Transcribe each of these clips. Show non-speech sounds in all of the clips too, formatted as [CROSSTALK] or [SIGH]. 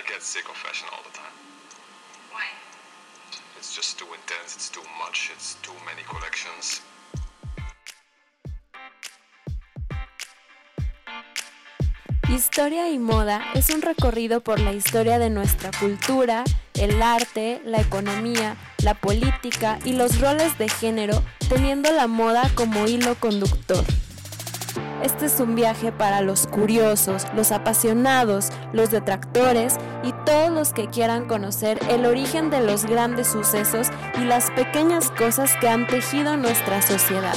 I get sick of fashion all the time. Why? It's just too intense, it's too much, it's too many collections. Historia y moda es un recorrido por la historia de nuestra cultura, el arte, la economía, la política y los roles de género, teniendo la moda como hilo conductor. Este es un viaje para los curiosos, los apasionados, los detractores y todos los que quieran conocer el origen de los grandes sucesos y las pequeñas cosas que han tejido nuestra sociedad.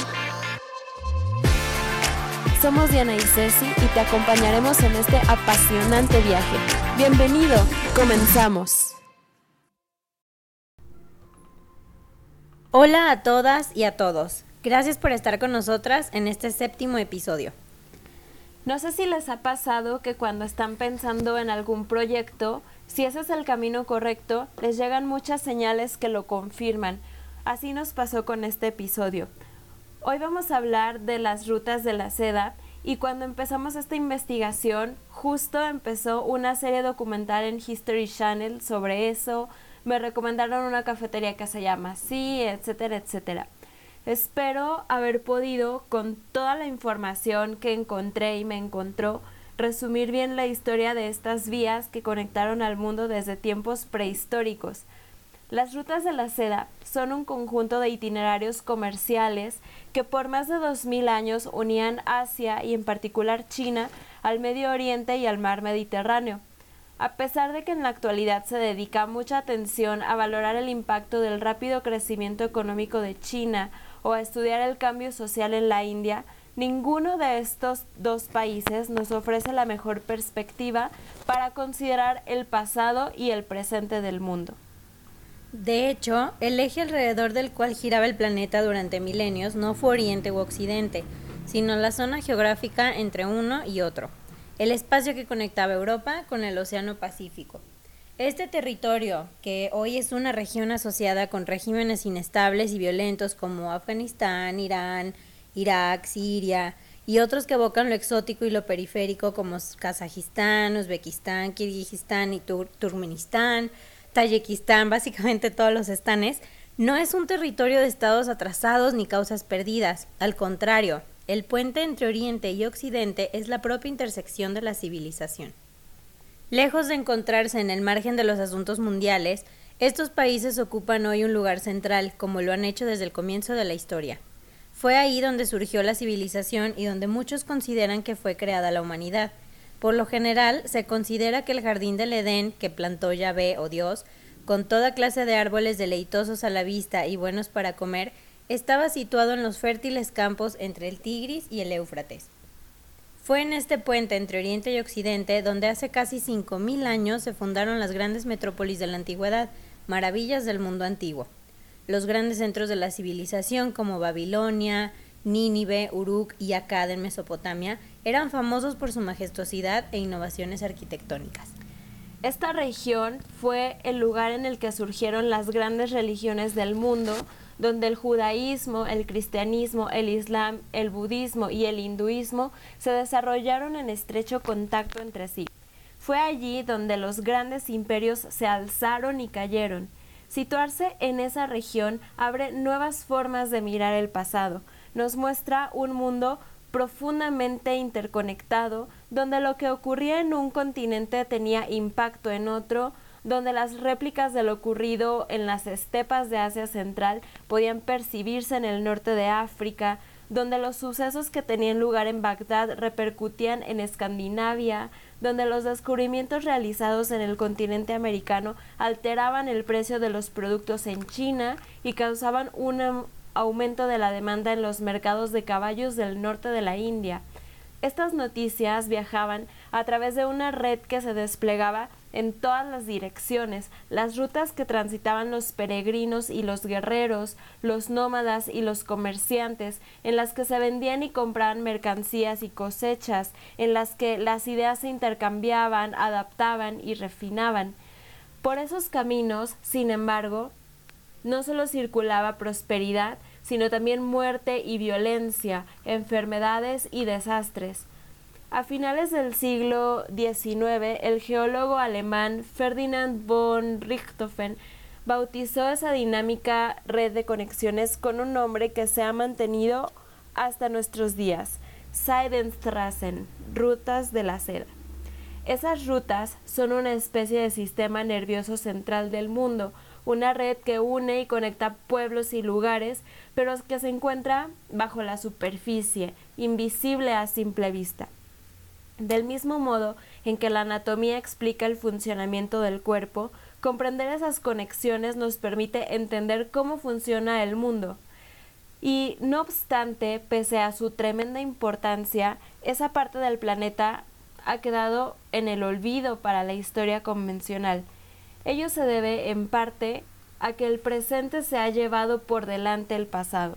Somos Diana y Ceci y te acompañaremos en este apasionante viaje. Bienvenido, comenzamos. Hola a todas y a todos. Gracias por estar con nosotras en este séptimo episodio. No sé si les ha pasado que cuando están pensando en algún proyecto, si ese es el camino correcto, les llegan muchas señales que lo confirman. Así nos pasó con este episodio. Hoy vamos a hablar de las rutas de la seda y cuando empezamos esta investigación, justo empezó una serie documental en History Channel sobre eso, me recomendaron una cafetería que se llama así, etcétera, etcétera. Espero haber podido, con toda la información que encontré y me encontró, resumir bien la historia de estas vías que conectaron al mundo desde tiempos prehistóricos. Las rutas de la seda son un conjunto de itinerarios comerciales que por más de 2000 años unían Asia y en particular China al Medio Oriente y al Mar Mediterráneo. A pesar de que en la actualidad se dedica mucha atención a valorar el impacto del rápido crecimiento económico de China o a estudiar el cambio social en la India, ninguno de estos dos países nos ofrece la mejor perspectiva para considerar el pasado y el presente del mundo. De hecho, el eje alrededor del cual giraba el planeta durante milenios no fue Oriente u Occidente, sino la zona geográfica entre uno y otro, el espacio que conectaba Europa con el Océano Pacífico. Este territorio, que hoy es una región asociada con regímenes inestables y violentos como Afganistán, Irán, Irak, Siria y otros que evocan lo exótico y lo periférico como Kazajistán, Uzbekistán, Kirguistán y Turkmenistán, Tayikistán, [LAUGHS] básicamente todos los estanes, no es un territorio de estados atrasados ni causas perdidas. Al contrario, el puente entre Oriente y Occidente es la propia intersección de la civilización. Lejos de encontrarse en el margen de los asuntos mundiales, estos países ocupan hoy un lugar central, como lo han hecho desde el comienzo de la historia. Fue ahí donde surgió la civilización y donde muchos consideran que fue creada la humanidad. Por lo general, se considera que el jardín del Edén, que plantó Yahvé o Dios, con toda clase de árboles deleitosos a la vista y buenos para comer, estaba situado en los fértiles campos entre el Tigris y el Éufrates. Fue en este puente entre Oriente y Occidente donde hace casi 5.000 años se fundaron las grandes metrópolis de la antigüedad, maravillas del mundo antiguo. Los grandes centros de la civilización como Babilonia, Nínive, Uruk y Akkad en Mesopotamia eran famosos por su majestuosidad e innovaciones arquitectónicas. Esta región fue el lugar en el que surgieron las grandes religiones del mundo, donde el judaísmo, el cristianismo, el islam, el budismo y el hinduismo se desarrollaron en estrecho contacto entre sí. Fue allí donde los grandes imperios se alzaron y cayeron. Situarse en esa región abre nuevas formas de mirar el pasado, nos muestra un mundo profundamente interconectado, donde lo que ocurría en un continente tenía impacto en otro, donde las réplicas de lo ocurrido en las estepas de Asia Central podían percibirse en el norte de África, donde los sucesos que tenían lugar en Bagdad repercutían en Escandinavia, donde los descubrimientos realizados en el continente americano alteraban el precio de los productos en China y causaban un aumento de la demanda en los mercados de caballos del norte de la India. Estas noticias viajaban a través de una red que se desplegaba en todas las direcciones, las rutas que transitaban los peregrinos y los guerreros, los nómadas y los comerciantes, en las que se vendían y compraban mercancías y cosechas, en las que las ideas se intercambiaban, adaptaban y refinaban. Por esos caminos, sin embargo, no solo circulaba prosperidad, sino también muerte y violencia, enfermedades y desastres. A finales del siglo XIX, el geólogo alemán Ferdinand von Richthofen bautizó esa dinámica red de conexiones con un nombre que se ha mantenido hasta nuestros días, Seidenstraßen, rutas de la seda. Esas rutas son una especie de sistema nervioso central del mundo, una red que une y conecta pueblos y lugares, pero que se encuentra bajo la superficie, invisible a simple vista. Del mismo modo en que la anatomía explica el funcionamiento del cuerpo, comprender esas conexiones nos permite entender cómo funciona el mundo. Y no obstante, pese a su tremenda importancia, esa parte del planeta ha quedado en el olvido para la historia convencional. Ello se debe, en parte, a que el presente se ha llevado por delante el pasado.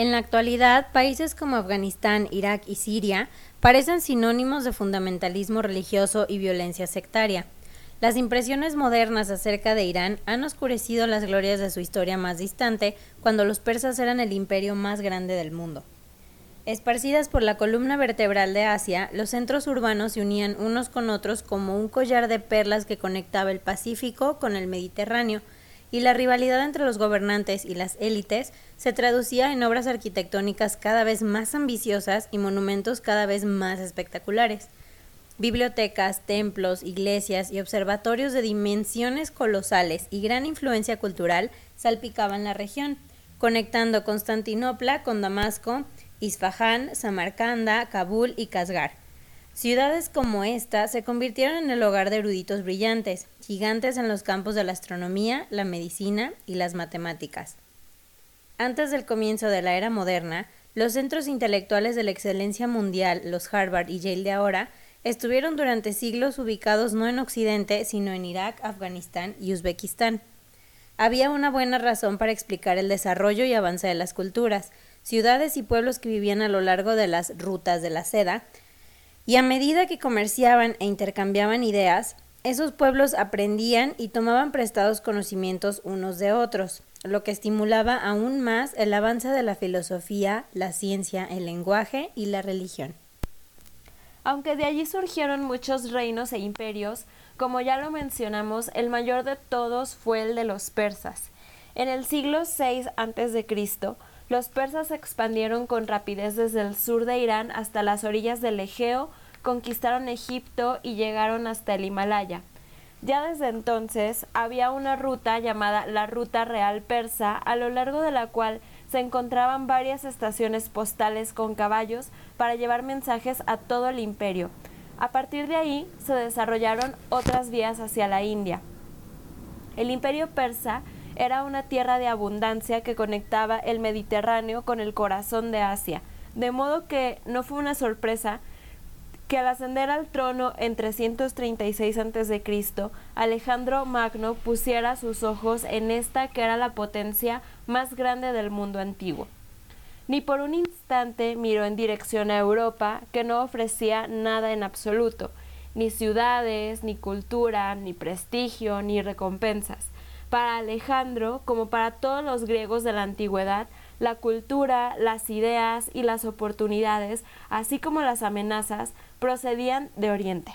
En la actualidad, países como Afganistán, Irak y Siria parecen sinónimos de fundamentalismo religioso y violencia sectaria. Las impresiones modernas acerca de Irán han oscurecido las glorias de su historia más distante, cuando los persas eran el imperio más grande del mundo. Esparcidas por la columna vertebral de Asia, los centros urbanos se unían unos con otros como un collar de perlas que conectaba el Pacífico con el Mediterráneo, y la rivalidad entre los gobernantes y las élites se traducía en obras arquitectónicas cada vez más ambiciosas y monumentos cada vez más espectaculares. Bibliotecas, templos, iglesias y observatorios de dimensiones colosales y gran influencia cultural salpicaban la región, conectando Constantinopla con Damasco, Isfahán, Samarcanda, Kabul y Kasgar. Ciudades como esta se convirtieron en el hogar de eruditos brillantes, gigantes en los campos de la astronomía, la medicina y las matemáticas. Antes del comienzo de la era moderna, los centros intelectuales de la excelencia mundial, los Harvard y Yale de ahora, estuvieron durante siglos ubicados no en Occidente, sino en Irak, Afganistán y Uzbekistán. Había una buena razón para explicar el desarrollo y avance de las culturas, ciudades y pueblos que vivían a lo largo de las rutas de la seda, y a medida que comerciaban e intercambiaban ideas, esos pueblos aprendían y tomaban prestados conocimientos unos de otros, lo que estimulaba aún más el avance de la filosofía, la ciencia, el lenguaje y la religión. Aunque de allí surgieron muchos reinos e imperios, como ya lo mencionamos, el mayor de todos fue el de los persas. En el siglo VI a.C., los persas se expandieron con rapidez desde el sur de Irán hasta las orillas del Egeo, conquistaron Egipto y llegaron hasta el Himalaya. Ya desde entonces había una ruta llamada la Ruta Real Persa, a lo largo de la cual se encontraban varias estaciones postales con caballos para llevar mensajes a todo el imperio. A partir de ahí se desarrollaron otras vías hacia la India. El imperio persa era una tierra de abundancia que conectaba el Mediterráneo con el corazón de Asia, de modo que no fue una sorpresa que al ascender al trono en 336 a.C., Alejandro Magno pusiera sus ojos en esta que era la potencia más grande del mundo antiguo. Ni por un instante miró en dirección a Europa, que no ofrecía nada en absoluto, ni ciudades, ni cultura, ni prestigio, ni recompensas. Para Alejandro, como para todos los griegos de la antigüedad, la cultura, las ideas y las oportunidades, así como las amenazas, procedían de Oriente.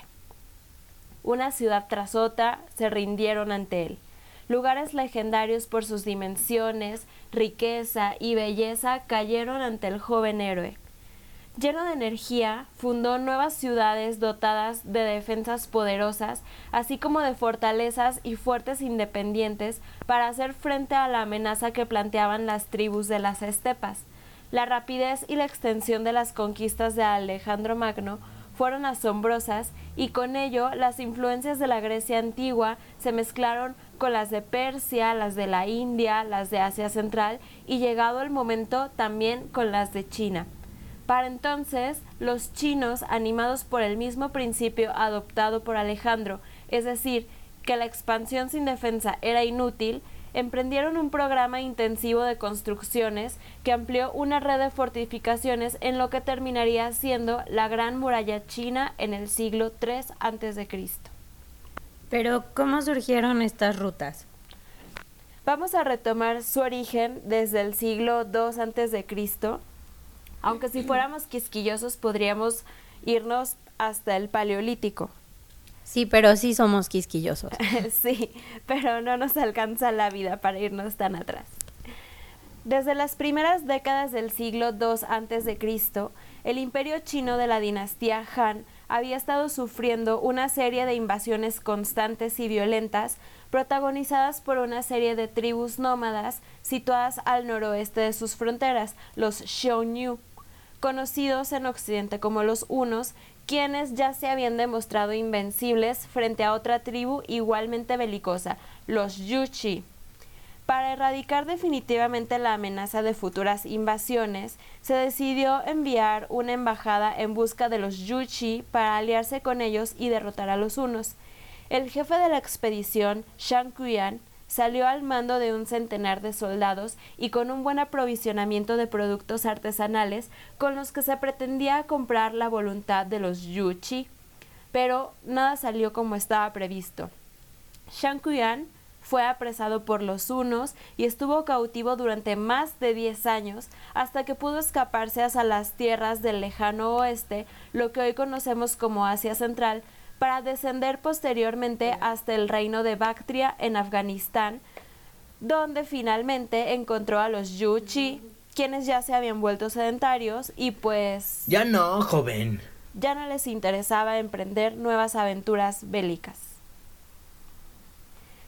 Una ciudad tras otra se rindieron ante él. Lugares legendarios por sus dimensiones, riqueza y belleza cayeron ante el joven héroe. Lleno de energía, fundó nuevas ciudades dotadas de defensas poderosas, así como de fortalezas y fuertes independientes para hacer frente a la amenaza que planteaban las tribus de las estepas. La rapidez y la extensión de las conquistas de Alejandro Magno fueron asombrosas y con ello las influencias de la Grecia antigua se mezclaron con las de Persia, las de la India, las de Asia Central y llegado el momento también con las de China. Para entonces, los chinos, animados por el mismo principio adoptado por Alejandro, es decir, que la expansión sin defensa era inútil, emprendieron un programa intensivo de construcciones que amplió una red de fortificaciones en lo que terminaría siendo la Gran Muralla China en el siglo III a.C. Pero, ¿cómo surgieron estas rutas? Vamos a retomar su origen desde el siglo II a.C., aunque si fuéramos quisquillosos podríamos irnos hasta el Paleolítico. Sí, pero sí somos quisquillosos. [LAUGHS] sí, pero no nos alcanza la vida para irnos tan atrás. Desde las primeras décadas del siglo II a.C., el imperio chino de la dinastía Han había estado sufriendo una serie de invasiones constantes y violentas protagonizadas por una serie de tribus nómadas situadas al noroeste de sus fronteras, los Xiongnu, conocidos en Occidente como los Hunos, quienes ya se habían demostrado invencibles frente a otra tribu igualmente belicosa, los Yuchi. Para erradicar definitivamente la amenaza de futuras invasiones, se decidió enviar una embajada en busca de los Yuchi para aliarse con ellos y derrotar a los Hunos. El jefe de la expedición, Shang Kuyan, salió al mando de un centenar de soldados y con un buen aprovisionamiento de productos artesanales con los que se pretendía comprar la voluntad de los Yuchi, pero nada salió como estaba previsto. Shang Kuyan fue apresado por los hunos y estuvo cautivo durante más de diez años hasta que pudo escaparse hacia las tierras del lejano oeste, lo que hoy conocemos como Asia Central, para descender posteriormente hasta el reino de Bactria en Afganistán, donde finalmente encontró a los Yuchi, quienes ya se habían vuelto sedentarios y pues... Ya no, joven. Ya no les interesaba emprender nuevas aventuras bélicas.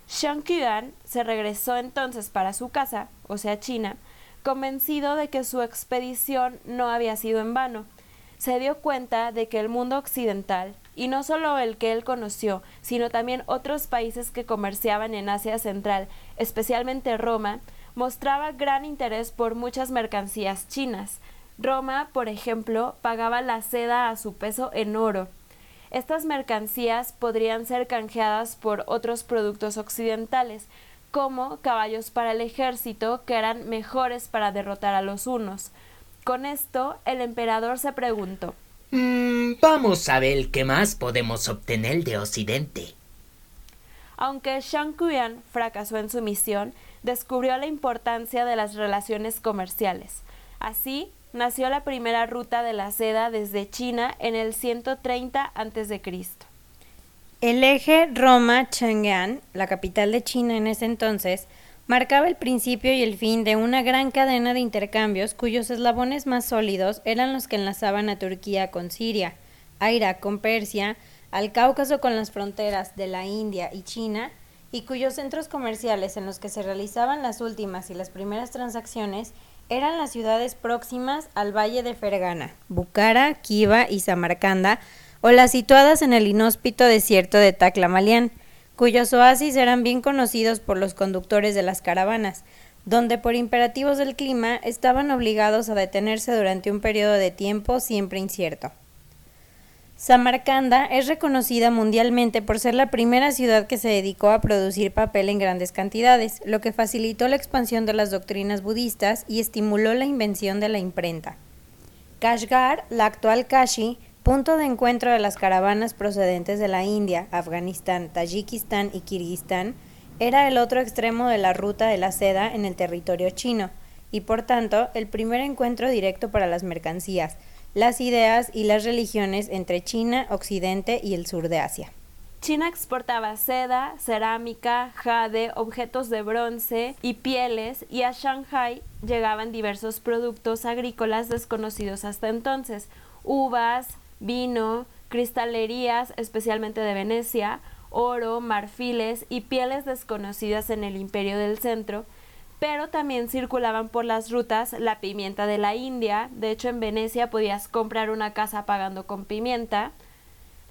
Shang Qian se regresó entonces para su casa, o sea China, convencido de que su expedición no había sido en vano. Se dio cuenta de que el mundo occidental, y no solo el que él conoció, sino también otros países que comerciaban en Asia Central, especialmente Roma, mostraba gran interés por muchas mercancías chinas. Roma, por ejemplo, pagaba la seda a su peso en oro. Estas mercancías podrían ser canjeadas por otros productos occidentales, como caballos para el ejército que eran mejores para derrotar a los hunos. Con esto, el emperador se preguntó Mm, vamos a ver qué más podemos obtener de Occidente. Aunque Shang Kuyan fracasó en su misión, descubrió la importancia de las relaciones comerciales. Así, nació la primera ruta de la seda desde China en el 130 a.C. El eje Roma-Chang'an, la capital de China en ese entonces, marcaba el principio y el fin de una gran cadena de intercambios cuyos eslabones más sólidos eran los que enlazaban a Turquía con Siria, a Irak con Persia, al Cáucaso con las fronteras de la India y China, y cuyos centros comerciales en los que se realizaban las últimas y las primeras transacciones eran las ciudades próximas al valle de Fergana, Bukhara, Kiva y Samarcanda, o las situadas en el inhóspito desierto de Taclamalián, cuyos oasis eran bien conocidos por los conductores de las caravanas, donde por imperativos del clima estaban obligados a detenerse durante un periodo de tiempo siempre incierto. Samarcanda es reconocida mundialmente por ser la primera ciudad que se dedicó a producir papel en grandes cantidades, lo que facilitó la expansión de las doctrinas budistas y estimuló la invención de la imprenta. Kashgar, la actual Kashi, punto de encuentro de las caravanas procedentes de la India, Afganistán, Tayikistán y Kirguistán, era el otro extremo de la ruta de la seda en el territorio chino, y por tanto el primer encuentro directo para las mercancías, las ideas y las religiones entre China, Occidente y el sur de Asia. China exportaba seda, cerámica, jade, objetos de bronce y pieles y a Shanghai llegaban diversos productos agrícolas desconocidos hasta entonces, uvas, vino, cristalerías, especialmente de Venecia, oro, marfiles y pieles desconocidas en el imperio del centro, pero también circulaban por las rutas la pimienta de la India, de hecho en Venecia podías comprar una casa pagando con pimienta,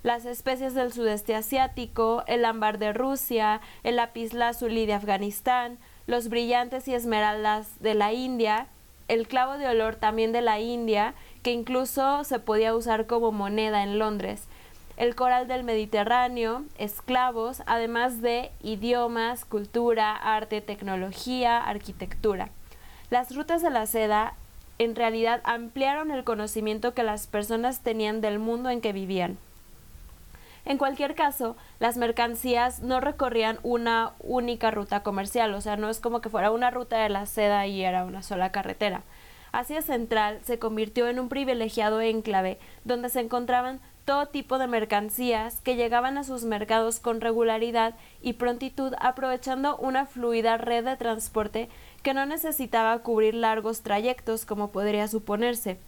las especies del sudeste asiático, el ámbar de Rusia, el lapislázuli de Afganistán, los brillantes y esmeraldas de la India, el clavo de olor también de la India que incluso se podía usar como moneda en Londres. El coral del Mediterráneo, esclavos, además de idiomas, cultura, arte, tecnología, arquitectura. Las rutas de la seda en realidad ampliaron el conocimiento que las personas tenían del mundo en que vivían. En cualquier caso, las mercancías no recorrían una única ruta comercial, o sea, no es como que fuera una ruta de la seda y era una sola carretera. Asia Central se convirtió en un privilegiado enclave donde se encontraban todo tipo de mercancías que llegaban a sus mercados con regularidad y prontitud aprovechando una fluida red de transporte que no necesitaba cubrir largos trayectos como podría suponerse.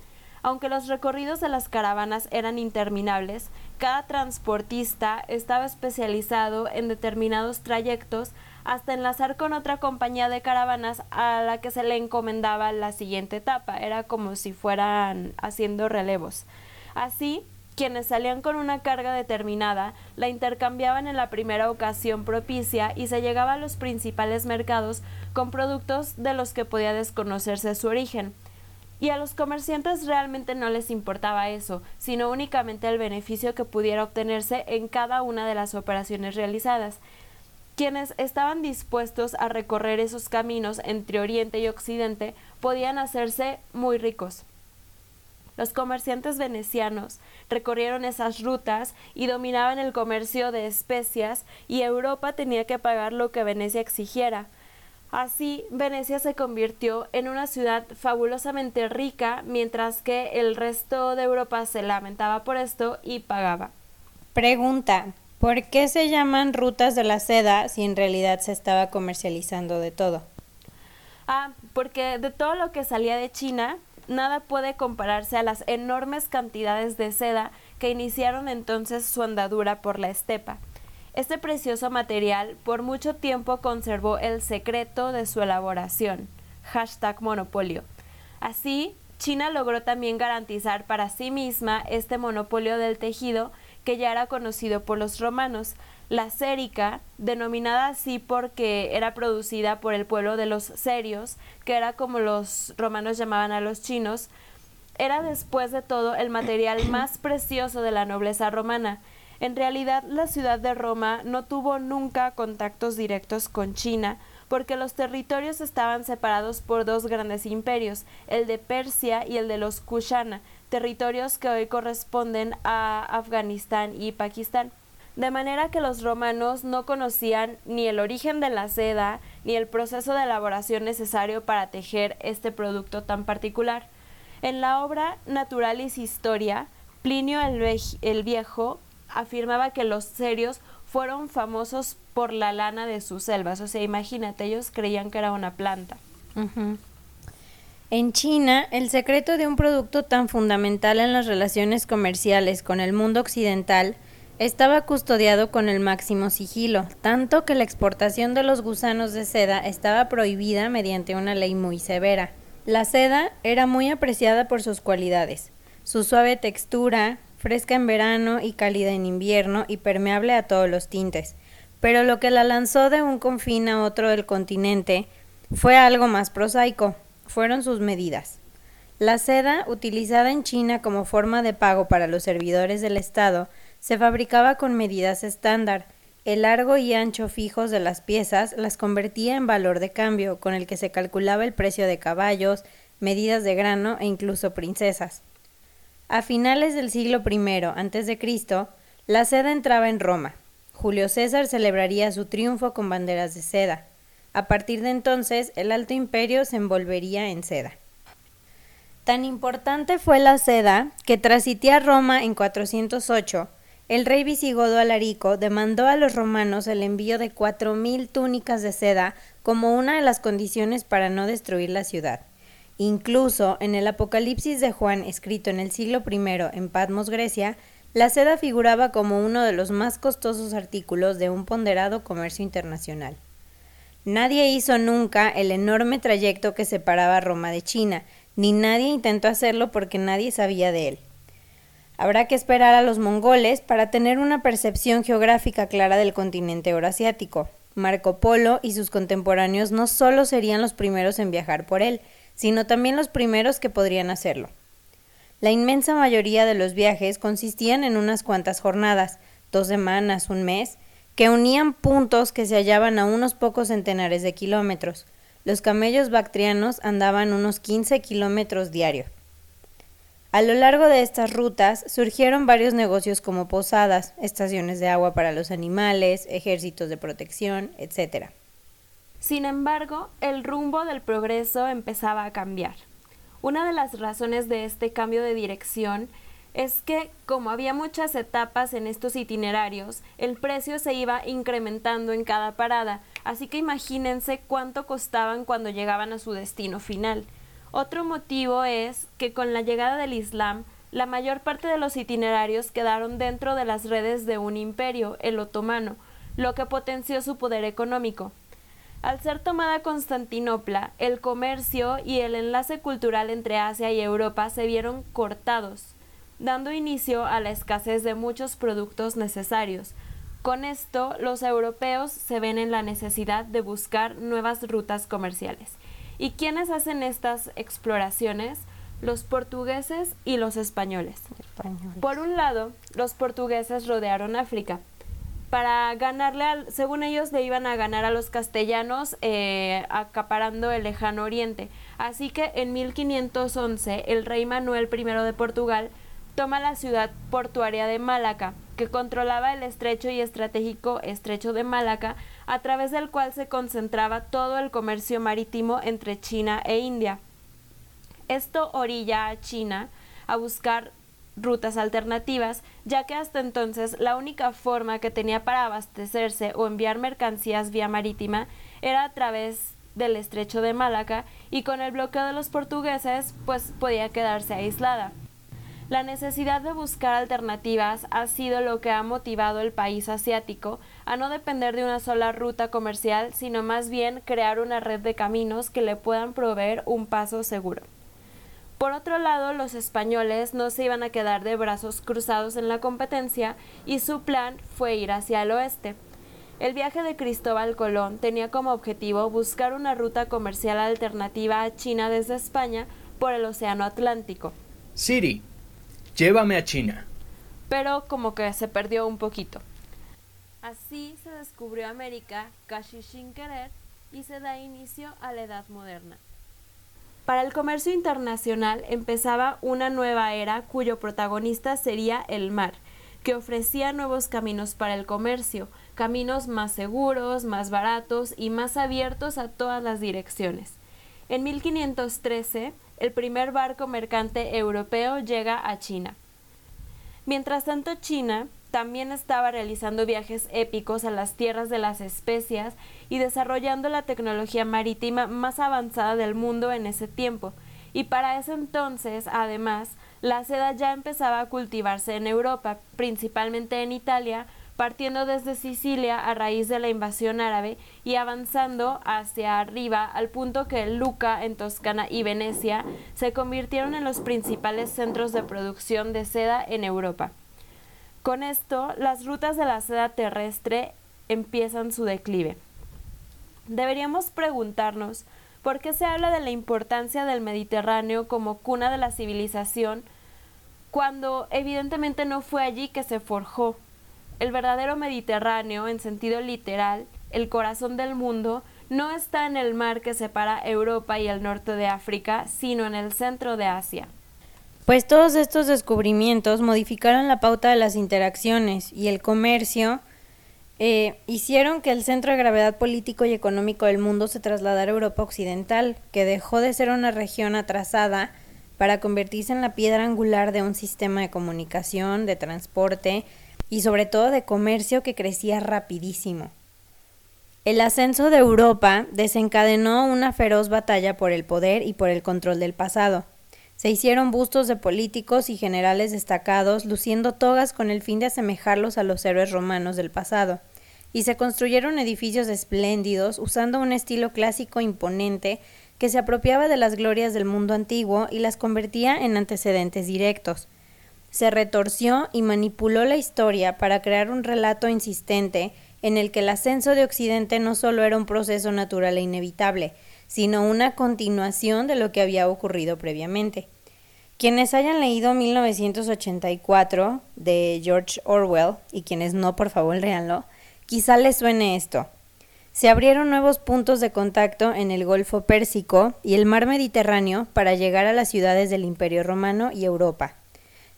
Aunque los recorridos de las caravanas eran interminables, cada transportista estaba especializado en determinados trayectos hasta enlazar con otra compañía de caravanas a la que se le encomendaba la siguiente etapa. Era como si fueran haciendo relevos. Así, quienes salían con una carga determinada la intercambiaban en la primera ocasión propicia y se llegaba a los principales mercados con productos de los que podía desconocerse su origen. Y a los comerciantes realmente no les importaba eso, sino únicamente el beneficio que pudiera obtenerse en cada una de las operaciones realizadas. Quienes estaban dispuestos a recorrer esos caminos entre Oriente y Occidente podían hacerse muy ricos. Los comerciantes venecianos recorrieron esas rutas y dominaban el comercio de especias y Europa tenía que pagar lo que Venecia exigiera. Así, Venecia se convirtió en una ciudad fabulosamente rica, mientras que el resto de Europa se lamentaba por esto y pagaba. Pregunta, ¿por qué se llaman rutas de la seda si en realidad se estaba comercializando de todo? Ah, porque de todo lo que salía de China, nada puede compararse a las enormes cantidades de seda que iniciaron entonces su andadura por la estepa. Este precioso material por mucho tiempo conservó el secreto de su elaboración. Hashtag monopolio. Así, China logró también garantizar para sí misma este monopolio del tejido que ya era conocido por los romanos, la cérica, denominada así porque era producida por el pueblo de los serios, que era como los romanos llamaban a los chinos, era después de todo el material [COUGHS] más precioso de la nobleza romana. En realidad, la ciudad de Roma no tuvo nunca contactos directos con China, porque los territorios estaban separados por dos grandes imperios, el de Persia y el de los Kushana, territorios que hoy corresponden a Afganistán y Pakistán de manera que los romanos no conocían ni el origen de la seda ni el proceso de elaboración necesario para tejer este producto tan particular. En la obra Naturalis Historia, Plinio el, Viejo afirmaba que los serios fueron famosos por la lana de sus selvas. O sea, imagínate, ellos creían que era una planta. En China, el secreto de un producto tan fundamental en las relaciones comerciales con el mundo occidental estaba custodiado con el máximo sigilo, tanto que la exportación de los gusanos de seda estaba prohibida mediante una ley muy severa. La seda era muy apreciada por sus cualidades, su suave textura, fresca en verano y cálida en invierno y permeable a todos los tintes. Pero lo que la lanzó de un confín a otro del continente fue algo más prosaico, fueron sus medidas. La seda, utilizada en China como forma de pago para los servidores del Estado, se fabricaba con medidas estándar. El largo y ancho fijos de las piezas las convertía en valor de cambio, con el que se calculaba el precio de caballos, medidas de grano e incluso princesas. A finales del siglo I a.C., la seda entraba en Roma. Julio César celebraría su triunfo con banderas de seda. A partir de entonces, el Alto Imperio se envolvería en seda. Tan importante fue la seda que tras sitiar Roma en 408, el rey visigodo Alarico demandó a los romanos el envío de cuatro mil túnicas de seda como una de las condiciones para no destruir la ciudad. Incluso en el Apocalipsis de Juan, escrito en el siglo I en Patmos, Grecia, la seda figuraba como uno de los más costosos artículos de un ponderado comercio internacional. Nadie hizo nunca el enorme trayecto que separaba Roma de China, ni nadie intentó hacerlo porque nadie sabía de él. Habrá que esperar a los mongoles para tener una percepción geográfica clara del continente euroasiático. Marco Polo y sus contemporáneos no solo serían los primeros en viajar por él, sino también los primeros que podrían hacerlo. La inmensa mayoría de los viajes consistían en unas cuantas jornadas, dos semanas, un mes, que unían puntos que se hallaban a unos pocos centenares de kilómetros. Los camellos bactrianos andaban unos 15 kilómetros diarios. A lo largo de estas rutas surgieron varios negocios como posadas, estaciones de agua para los animales, ejércitos de protección, etc. Sin embargo, el rumbo del progreso empezaba a cambiar. Una de las razones de este cambio de dirección es que como había muchas etapas en estos itinerarios, el precio se iba incrementando en cada parada, así que imagínense cuánto costaban cuando llegaban a su destino final. Otro motivo es que con la llegada del Islam, la mayor parte de los itinerarios quedaron dentro de las redes de un imperio, el otomano, lo que potenció su poder económico. Al ser tomada Constantinopla, el comercio y el enlace cultural entre Asia y Europa se vieron cortados dando inicio a la escasez de muchos productos necesarios. Con esto, los europeos se ven en la necesidad de buscar nuevas rutas comerciales. ¿Y quiénes hacen estas exploraciones? Los portugueses y los españoles. Por un lado, los portugueses rodearon África. Para ganarle, al, según ellos, le iban a ganar a los castellanos eh, acaparando el lejano oriente. Así que en 1511 el rey Manuel I de Portugal toma la ciudad portuaria de Malaca, que controlaba el estrecho y estratégico estrecho de Malaca, a través del cual se concentraba todo el comercio marítimo entre China e India. Esto orilla a China a buscar rutas alternativas, ya que hasta entonces la única forma que tenía para abastecerse o enviar mercancías vía marítima era a través del estrecho de Malaca y con el bloqueo de los portugueses pues podía quedarse aislada. La necesidad de buscar alternativas ha sido lo que ha motivado el país asiático a no depender de una sola ruta comercial, sino más bien crear una red de caminos que le puedan proveer un paso seguro. Por otro lado, los españoles no se iban a quedar de brazos cruzados en la competencia y su plan fue ir hacia el oeste. El viaje de Cristóbal Colón tenía como objetivo buscar una ruta comercial alternativa a China desde España por el Océano Atlántico. Siri, Llévame a China. Pero como que se perdió un poquito. Así se descubrió América casi sin querer y se da inicio a la Edad Moderna. Para el comercio internacional empezaba una nueva era cuyo protagonista sería el mar, que ofrecía nuevos caminos para el comercio, caminos más seguros, más baratos y más abiertos a todas las direcciones. En 1513, el primer barco mercante europeo llega a China. Mientras tanto, China también estaba realizando viajes épicos a las tierras de las especias y desarrollando la tecnología marítima más avanzada del mundo en ese tiempo. Y para ese entonces, además, la seda ya empezaba a cultivarse en Europa, principalmente en Italia, partiendo desde Sicilia a raíz de la invasión árabe y avanzando hacia arriba al punto que Luca en Toscana y Venecia se convirtieron en los principales centros de producción de seda en Europa. Con esto, las rutas de la seda terrestre empiezan su declive. Deberíamos preguntarnos por qué se habla de la importancia del Mediterráneo como cuna de la civilización cuando evidentemente no fue allí que se forjó el verdadero Mediterráneo, en sentido literal, el corazón del mundo, no está en el mar que separa Europa y el norte de África, sino en el centro de Asia. Pues todos estos descubrimientos modificaron la pauta de las interacciones y el comercio eh, hicieron que el centro de gravedad político y económico del mundo se trasladara a Europa Occidental, que dejó de ser una región atrasada para convertirse en la piedra angular de un sistema de comunicación, de transporte, y sobre todo de comercio que crecía rapidísimo. El ascenso de Europa desencadenó una feroz batalla por el poder y por el control del pasado. Se hicieron bustos de políticos y generales destacados luciendo togas con el fin de asemejarlos a los héroes romanos del pasado, y se construyeron edificios espléndidos usando un estilo clásico imponente que se apropiaba de las glorias del mundo antiguo y las convertía en antecedentes directos se retorció y manipuló la historia para crear un relato insistente en el que el ascenso de Occidente no solo era un proceso natural e inevitable, sino una continuación de lo que había ocurrido previamente. Quienes hayan leído 1984 de George Orwell, y quienes no, por favor, léanlo, quizá les suene esto. Se abrieron nuevos puntos de contacto en el Golfo Pérsico y el Mar Mediterráneo para llegar a las ciudades del Imperio Romano y Europa.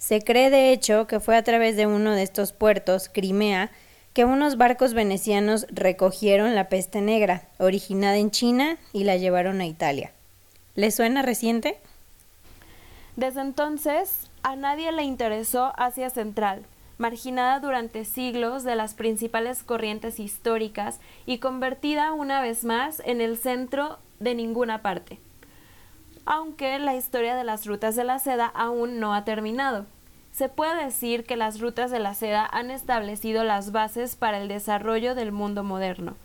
Se cree de hecho que fue a través de uno de estos puertos, Crimea, que unos barcos venecianos recogieron la peste negra, originada en China, y la llevaron a Italia. ¿Le suena reciente? Desde entonces, a nadie le interesó Asia Central, marginada durante siglos de las principales corrientes históricas y convertida una vez más en el centro de ninguna parte. Aunque la historia de las rutas de la seda aún no ha terminado. Se puede decir que las rutas de la seda han establecido las bases para el desarrollo del mundo moderno.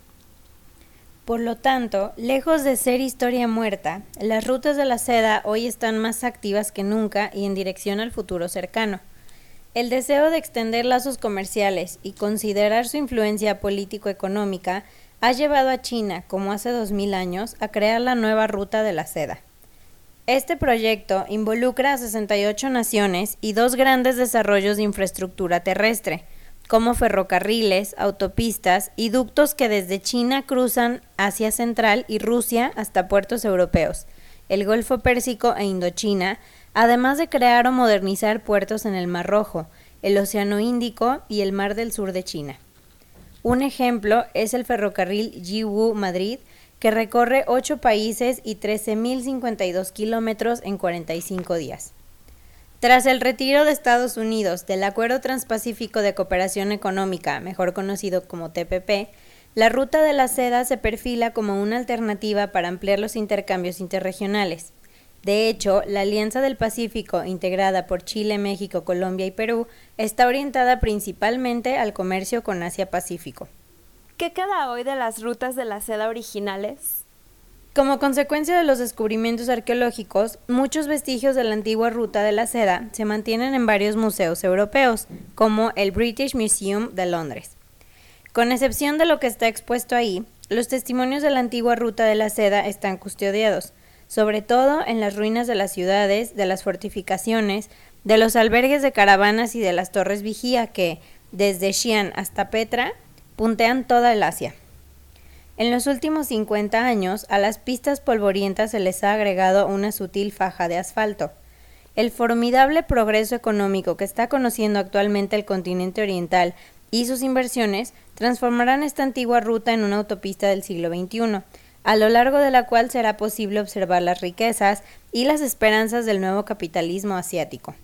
Por lo tanto, lejos de ser historia muerta, las rutas de la seda hoy están más activas que nunca y en dirección al futuro cercano. El deseo de extender lazos comerciales y considerar su influencia político-económica ha llevado a China, como hace 2000 años, a crear la nueva ruta de la seda. Este proyecto involucra a 68 naciones y dos grandes desarrollos de infraestructura terrestre, como ferrocarriles, autopistas y ductos que desde China cruzan Asia Central y Rusia hasta puertos europeos, el Golfo Pérsico e Indochina, además de crear o modernizar puertos en el Mar Rojo, el Océano Índico y el Mar del Sur de China. Un ejemplo es el ferrocarril Yiwu-Madrid, que recorre ocho países y 13.052 kilómetros en 45 días. Tras el retiro de Estados Unidos del Acuerdo Transpacífico de Cooperación Económica, mejor conocido como TPP, la ruta de la seda se perfila como una alternativa para ampliar los intercambios interregionales. De hecho, la Alianza del Pacífico, integrada por Chile, México, Colombia y Perú, está orientada principalmente al comercio con Asia-Pacífico. ¿Qué queda hoy de las rutas de la seda originales? Como consecuencia de los descubrimientos arqueológicos, muchos vestigios de la antigua ruta de la seda se mantienen en varios museos europeos, como el British Museum de Londres. Con excepción de lo que está expuesto ahí, los testimonios de la antigua ruta de la seda están custodiados, sobre todo en las ruinas de las ciudades, de las fortificaciones, de los albergues de caravanas y de las torres vigía que, desde Xi'an hasta Petra, puntean toda el Asia. En los últimos 50 años, a las pistas polvorientas se les ha agregado una sutil faja de asfalto. El formidable progreso económico que está conociendo actualmente el continente oriental y sus inversiones transformarán esta antigua ruta en una autopista del siglo XXI, a lo largo de la cual será posible observar las riquezas y las esperanzas del nuevo capitalismo asiático.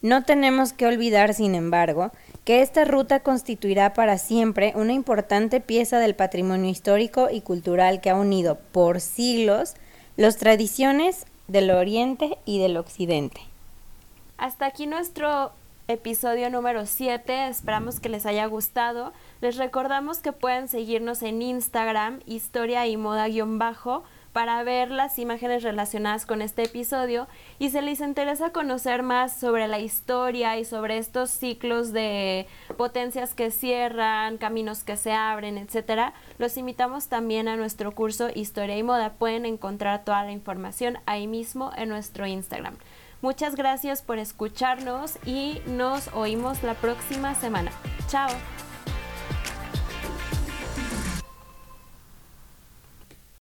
No tenemos que olvidar, sin embargo, que esta ruta constituirá para siempre una importante pieza del patrimonio histórico y cultural que ha unido por siglos las tradiciones del Oriente y del Occidente. Hasta aquí nuestro episodio número 7. Esperamos que les haya gustado. Les recordamos que pueden seguirnos en Instagram, historia y moda-bajo para ver las imágenes relacionadas con este episodio y si les interesa conocer más sobre la historia y sobre estos ciclos de potencias que cierran, caminos que se abren, etcétera, los invitamos también a nuestro curso Historia y Moda. Pueden encontrar toda la información ahí mismo en nuestro Instagram. Muchas gracias por escucharnos y nos oímos la próxima semana. Chao.